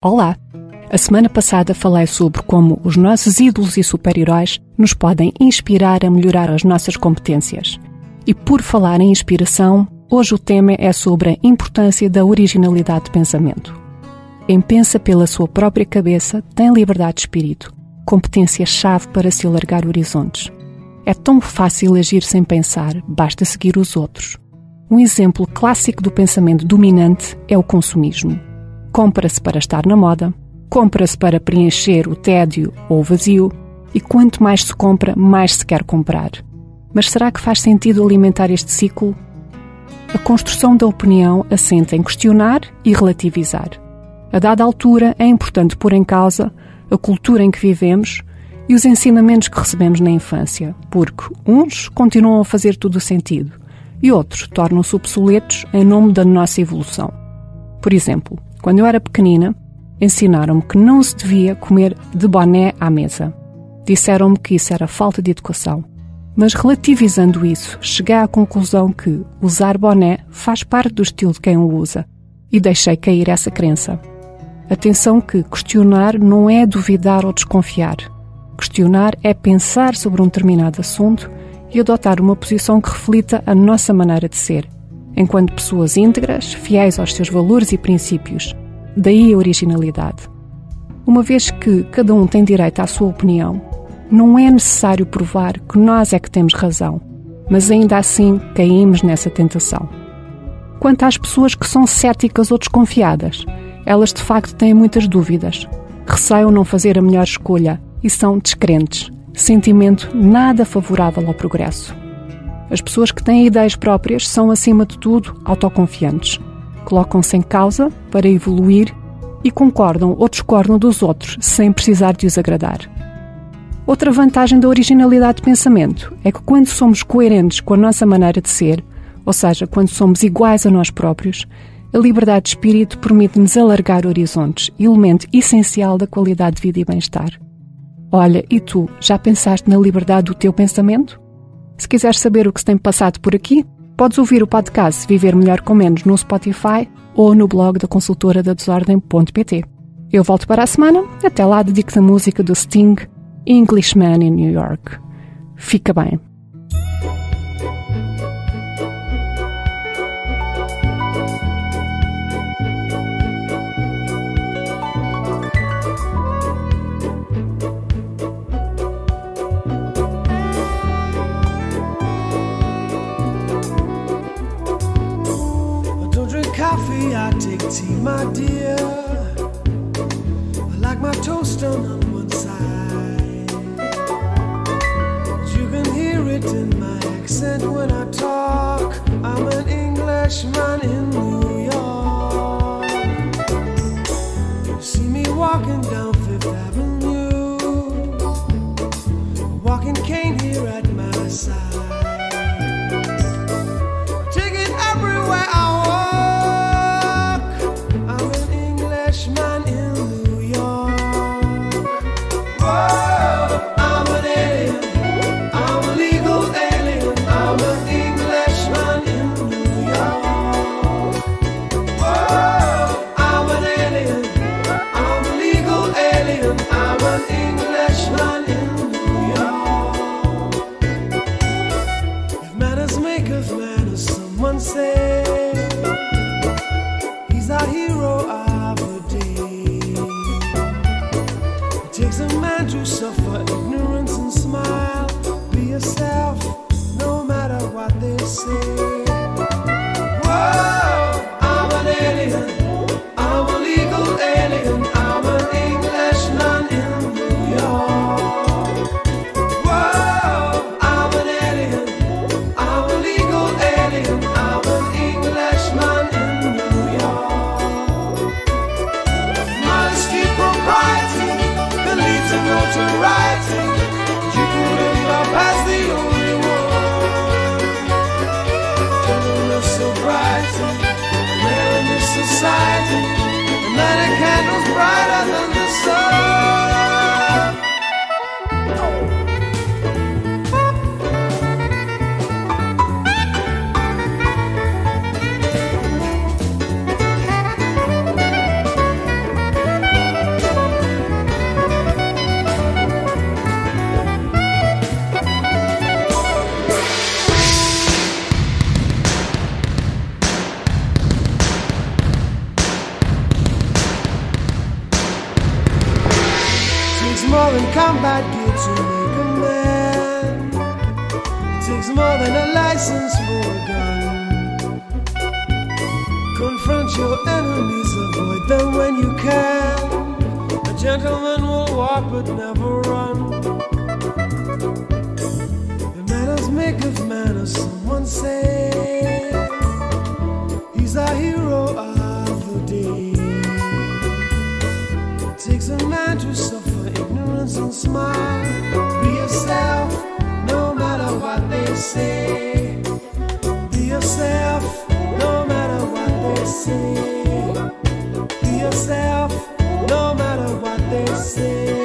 Olá! A semana passada falei sobre como os nossos ídolos e super-heróis nos podem inspirar a melhorar as nossas competências. E por falar em inspiração, hoje o tema é sobre a importância da originalidade de pensamento. Quem pensa pela sua própria cabeça tem liberdade de espírito, competência-chave para se alargar horizontes. É tão fácil agir sem pensar, basta seguir os outros. Um exemplo clássico do pensamento dominante é o consumismo compra-se para estar na moda, compra-se para preencher o tédio ou o vazio, e quanto mais se compra, mais se quer comprar. Mas será que faz sentido alimentar este ciclo? A construção da opinião assenta em questionar e relativizar. A dada altura, é importante pôr em causa a cultura em que vivemos e os ensinamentos que recebemos na infância, porque uns continuam a fazer todo o sentido e outros tornam-se obsoletos em nome da nossa evolução. Por exemplo, quando eu era pequenina, ensinaram-me que não se devia comer de boné à mesa. Disseram-me que isso era falta de educação. Mas relativizando isso, cheguei à conclusão que usar boné faz parte do estilo de quem o usa e deixei cair essa crença. Atenção que questionar não é duvidar ou desconfiar. Questionar é pensar sobre um determinado assunto e adotar uma posição que reflita a nossa maneira de ser enquanto pessoas íntegras, fiéis aos seus valores e princípios. Daí a originalidade. Uma vez que cada um tem direito à sua opinião, não é necessário provar que nós é que temos razão, mas ainda assim caímos nessa tentação. Quanto às pessoas que são céticas ou desconfiadas, elas de facto têm muitas dúvidas, receiam não fazer a melhor escolha e são descrentes, sentimento nada favorável ao progresso. As pessoas que têm ideias próprias são, acima de tudo, autoconfiantes. Colocam-se em causa para evoluir e concordam ou discordam dos outros sem precisar de os agradar. Outra vantagem da originalidade de pensamento é que quando somos coerentes com a nossa maneira de ser, ou seja, quando somos iguais a nós próprios, a liberdade de espírito permite-nos alargar horizontes, elemento essencial da qualidade de vida e bem-estar. Olha, e tu, já pensaste na liberdade do teu pensamento? Se quiseres saber o que se tem passado por aqui, podes ouvir o podcast Viver Melhor com Menos no Spotify ou no blog da consultora da desordem.pt. Eu volto para a semana. Até lá dedico-te a música do Sting, Englishman in New York. Fica bem. Tea, my dear. I like my toast on believes in to make a man. It takes more than a license for a gun. Confront your enemies, avoid them when you can. A gentleman will walk but never run. and smile. Be yourself, no matter what they say. Be yourself, no matter what they say. Be yourself, no matter what they say.